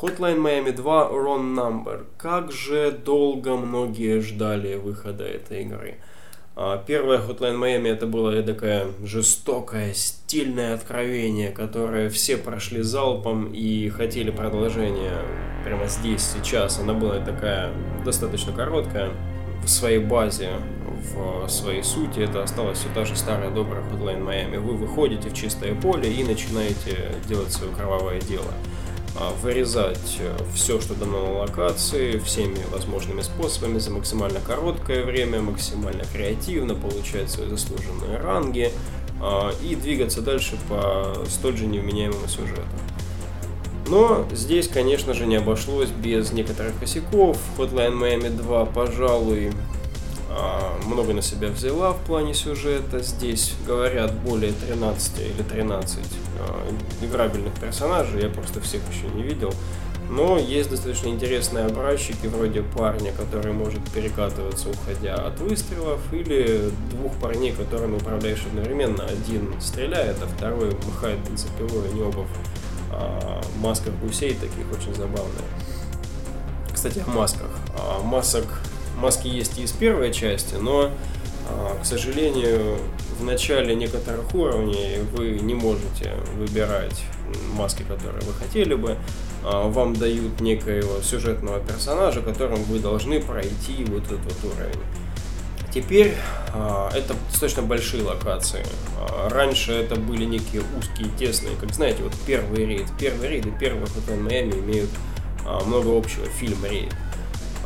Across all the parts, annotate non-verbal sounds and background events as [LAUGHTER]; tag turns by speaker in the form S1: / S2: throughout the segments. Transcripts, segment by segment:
S1: Hotline Miami 2 Wrong Number. Как же долго многие ждали выхода этой игры. А, первая Hotline Miami это было такое жестокое, стильное откровение, которое все прошли залпом и хотели продолжения прямо здесь, сейчас. Она была такая достаточно короткая в своей базе, в своей сути. Это осталась все та же старая добрая Hotline Miami. Вы выходите в чистое поле и начинаете делать свое кровавое дело. А, вырезать э, все, что дано на локации, всеми возможными способами за максимально короткое время, максимально креативно, получать свои заслуженные ранги а, и двигаться дальше по столь же невменяемому сюжету. Но здесь, конечно же, не обошлось без некоторых косяков. Hotline Miami 2, пожалуй, много на себя взяла в плане сюжета. Здесь говорят более 13 или 13 а, играбельных персонажей, я просто всех еще не видел. Но есть достаточно интересные образчики, вроде парня, который может перекатываться, уходя от выстрелов, или двух парней, которыми управляешь одновременно. Один стреляет, а второй махает бензопилой, они оба в а, масках гусей таких очень забавные. Кстати, о масках. А, масок маски есть и из первой части, но, а, к сожалению, в начале некоторых уровней вы не можете выбирать маски, которые вы хотели бы. А, вам дают некоего сюжетного персонажа, которым вы должны пройти вот этот уровень. Теперь а, это достаточно большие локации. раньше это были некие узкие, тесные, как знаете, вот первый рейд. Первый рейд и первый Hotel Miami имеют много общего, фильм рейд.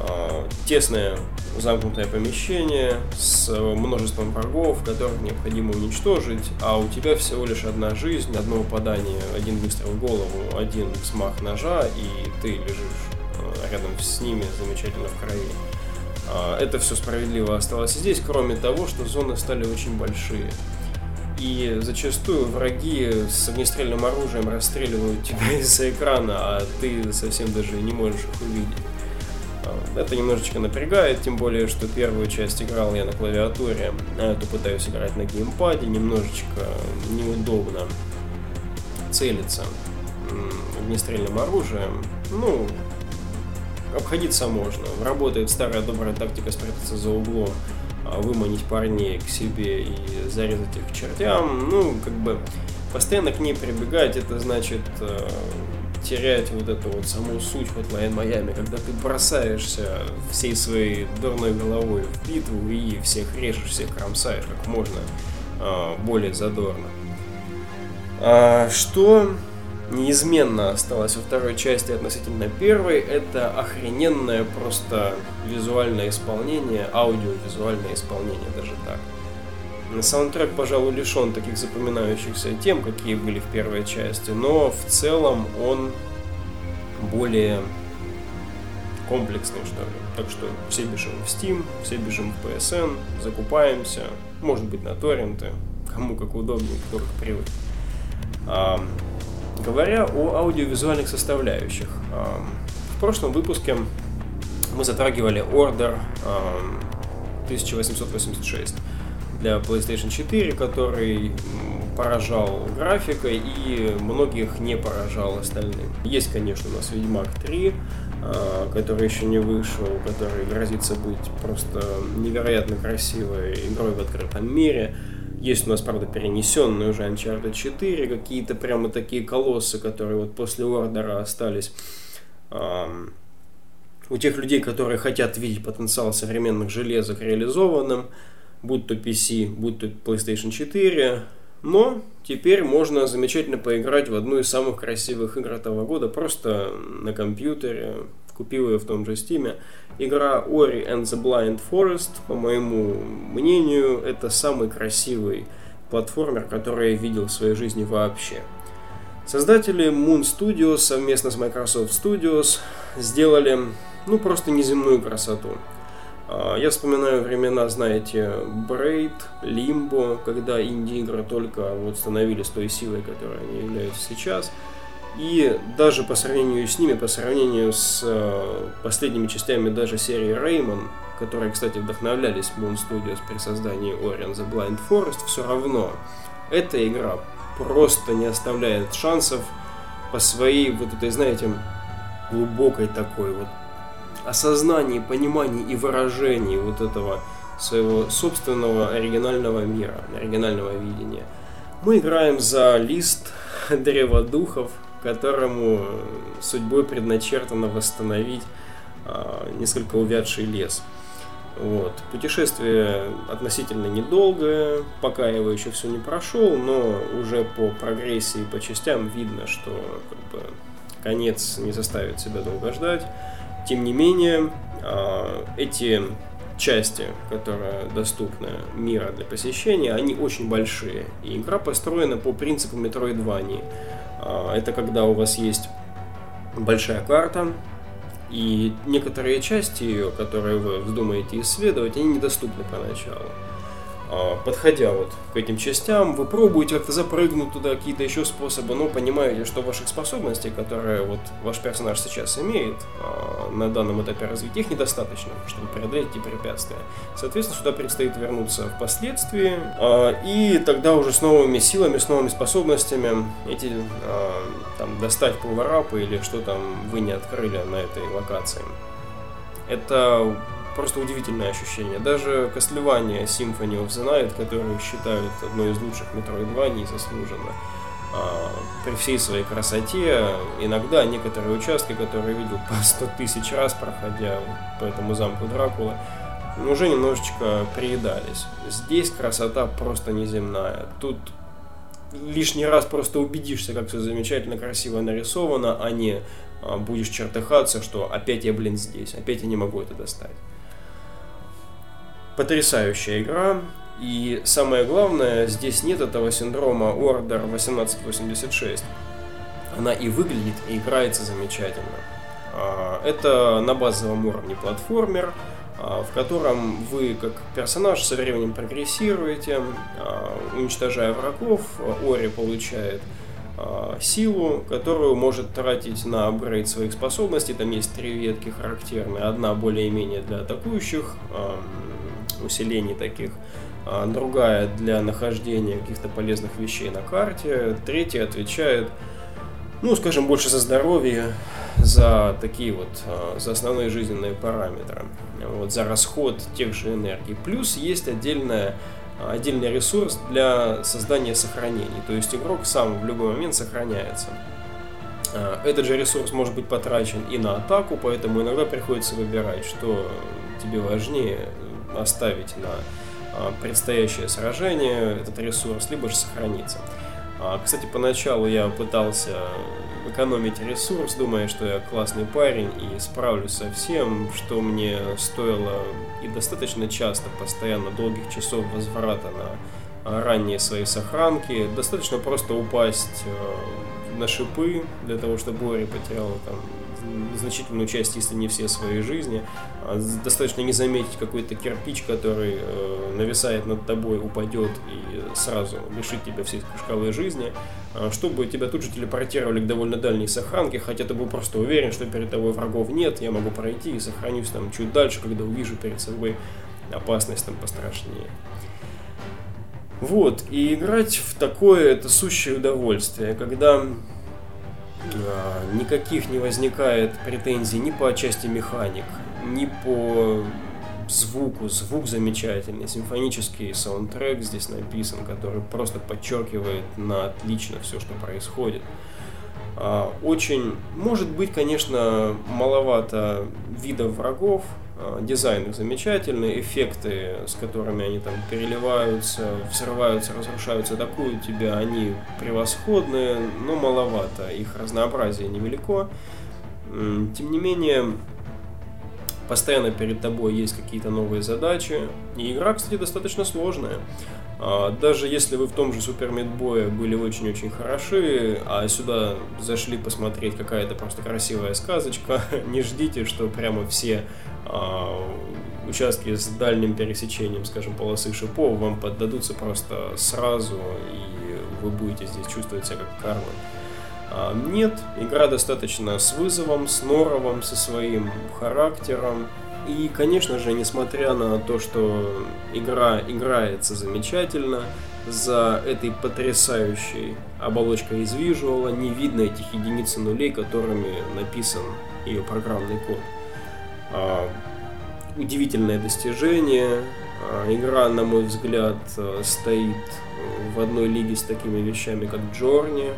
S1: Э, тесное замкнутое помещение с множеством врагов, которых необходимо уничтожить, а у тебя всего лишь одна жизнь, одно попадание, один выстрел в голову, один смах ножа, и ты лежишь э, рядом с ними замечательно в крови. А, это все справедливо осталось здесь, кроме того, что зоны стали очень большие. И зачастую враги с огнестрельным оружием расстреливают тебя [LAUGHS] из-за экрана, а ты совсем даже не можешь их увидеть. Это немножечко напрягает, тем более, что первую часть играл я на клавиатуре, а эту пытаюсь играть на геймпаде, немножечко неудобно целиться огнестрельным оружием. Ну, обходиться можно. Работает старая добрая тактика спрятаться за углом, а, выманить парней к себе и зарезать их к чертям. Ну, как бы постоянно к ней прибегать, это значит терять вот эту вот саму суть Hotline Miami, когда ты бросаешься всей своей дурной головой в битву и всех режешь, всех кромсаешь как можно э, более задорно. А, что неизменно осталось во второй части относительно первой, это охрененное просто визуальное исполнение, аудиовизуальное исполнение даже так. Саундтрек, пожалуй, лишен таких запоминающихся тем, какие были в первой части, но в целом он более комплексный, что ли. Так что все бежим в Steam, все бежим в PSN, закупаемся, может быть на торренты, кому как удобнее, кто как привык. А, говоря о аудиовизуальных составляющих, а, в прошлом выпуске мы затрагивали Order а, 1886 для PlayStation 4, который поражал графикой и многих не поражал остальным. Есть, конечно, у нас Ведьмак 3, а, который еще не вышел, который грозится быть просто невероятно красивой игрой в открытом мире. Есть у нас, правда, перенесенные уже Uncharted 4, какие-то прямо такие колоссы, которые вот после Ордера остались у тех людей, которые хотят видеть потенциал современных железок реализованным будь то PC, будь то PlayStation 4. Но теперь можно замечательно поиграть в одну из самых красивых игр этого года просто на компьютере. Купил ее в том же Steam. Игра Ori and the Blind Forest, по моему мнению, это самый красивый платформер, который я видел в своей жизни вообще. Создатели Moon Studios совместно с Microsoft Studios сделали ну просто неземную красоту. А, я вспоминаю времена, знаете, Брейд, Лимбо, когда инди-игры только вот становились той силой, которой они являются сейчас. И даже по сравнению с ними, по сравнению с э, последними частями даже серии Rayman, которые, кстати, вдохновлялись Moon Studios при создании Ori the Blind Forest, все равно эта игра просто не оставляет шансов по своей вот этой, знаете, глубокой такой вот осознании, понимании и выражении вот этого своего собственного оригинального мира, оригинального видения. Мы играем за лист древа духов, которому судьбой предначертано восстановить а, несколько увядший лес. Вот. Путешествие относительно недолгое, пока я его еще все не прошел, но уже по прогрессии, по частям видно, что как бы, конец не заставит себя долго ждать. Тем не менее, а, эти части, которые доступны мира для посещения, они очень большие. И игра построена по принципу Metroidvania. А, это когда у вас есть большая карта, и некоторые части ее, которые вы вздумаете исследовать, они недоступны поначалу. А, подходя вот к этим частям, вы пробуете как-то запрыгнуть туда, какие-то еще способы, но понимаете, что ваших способностей, которые вот ваш персонаж сейчас имеет а, на данном этапе развития, их недостаточно, чтобы преодолеть эти препятствия. Соответственно, сюда предстоит вернуться впоследствии, а, и тогда уже с новыми силами, с новыми способностями эти там достать пауэрапы или что там вы не открыли на этой локации. Это просто удивительное ощущение. Даже Castlevania Symphony of the Night, которую считают одной из лучших Metroidvania, заслуженно, а, при всей своей красоте, иногда некоторые участки, которые видел [LAUGHS] по 100 тысяч раз, проходя по этому замку Дракулы, уже немножечко приедались. Здесь красота просто неземная. Тут лишний раз просто убедишься, как все замечательно, красиво нарисовано, а не а, будешь чертыхаться, что опять я, блин, здесь, опять я не могу это достать потрясающая игра. И самое главное, здесь нет этого синдрома Order 1886. Она и выглядит, и играется замечательно. А, это на базовом уровне платформер, а, в котором вы как персонаж со временем прогрессируете, а, уничтожая врагов, Ори получает силу, которую может тратить на апгрейд своих способностей. Там есть три ветки характерные. Одна более-менее для атакующих, усилений таких, а другая для нахождения каких-то полезных вещей на карте, третья отвечает, ну, скажем, больше за здоровье, за такие вот, а, за основные жизненные параметры, вот, за расход тех же энергий. Плюс есть отдельная отдельный ресурс для создания сохранений. То есть игрок сам в любой момент сохраняется. А, этот же ресурс может быть потрачен и на атаку, поэтому иногда приходится выбирать, что тебе важнее, оставить на а, предстоящее сражение этот ресурс, либо же сохраниться. А, кстати, поначалу я пытался экономить ресурс, думая, что я классный парень и справлюсь со всем, что мне стоило и достаточно часто, постоянно долгих часов возврата на а, ранние свои сохранки. Достаточно просто упасть на шипы для того, чтобы Бори потерял там значительную часть, если не все своей жизни. А достаточно не заметить какой-то кирпич, который э, нависает над тобой, упадет и сразу лишит тебя всей шкалы жизни, а чтобы тебя тут же телепортировали к довольно дальней сохранке, хотя ты был просто уверен, что перед тобой врагов нет, я могу пройти и сохранюсь там чуть дальше, когда увижу перед собой опасность там пострашнее. Вот, и играть в такое это сущее удовольствие, когда никаких не возникает претензий ни по части механик, ни по звуку. Звук замечательный, симфонический саундтрек здесь написан, который просто подчеркивает на отлично все, что происходит. А, очень, может быть, конечно, маловато видов врагов, дизайн их замечательный, эффекты, с которыми они там переливаются, взрываются, разрушаются, атакуют тебя, они превосходные, но маловато, их разнообразие невелико. Тем не менее, постоянно перед тобой есть какие-то новые задачи, и игра, кстати, достаточно сложная. А, даже если вы в том же Супер Мидбое были очень-очень хороши, а сюда зашли посмотреть какая-то просто красивая сказочка, [LAUGHS] не ждите, что прямо все а, участки с дальним пересечением, скажем, полосы шипов вам поддадутся просто сразу, и вы будете здесь чувствовать себя как Кармен. А, нет, игра достаточно с вызовом, с норовом, со своим характером, И, конечно же, несмотря на то, что игра играется замечательно, за этой потрясающей оболочкой из визуала не видно этих единиц и нулей, которыми написан ее программный код. А, удивительное достижение. А, игра, на мой взгляд, а, стоит в одной лиге с такими вещами, как Джорни.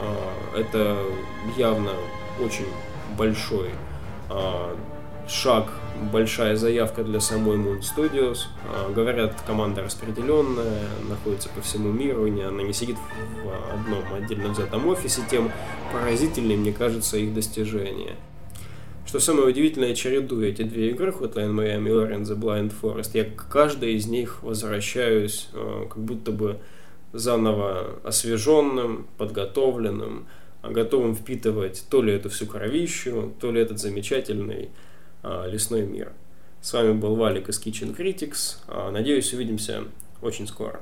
S1: А, это явно очень большой а, шаг, большая заявка для самой Moon Studios. А, говорят, команда распределенная, находится по всему миру, и она не сидит в одном отдельно взятом офисе, тем поразительнее, мне кажется, их достижения. Что самое удивительное, чередуя эти две игры, Hotline Miami и the Blind Forest, я к каждой из них возвращаюсь как будто бы заново освеженным, подготовленным, готовым впитывать то ли эту всю кровищу, то ли этот замечательный а, лесной мир. С вами был Валик из Kitchen Critics. А, надеюсь, увидимся очень скоро.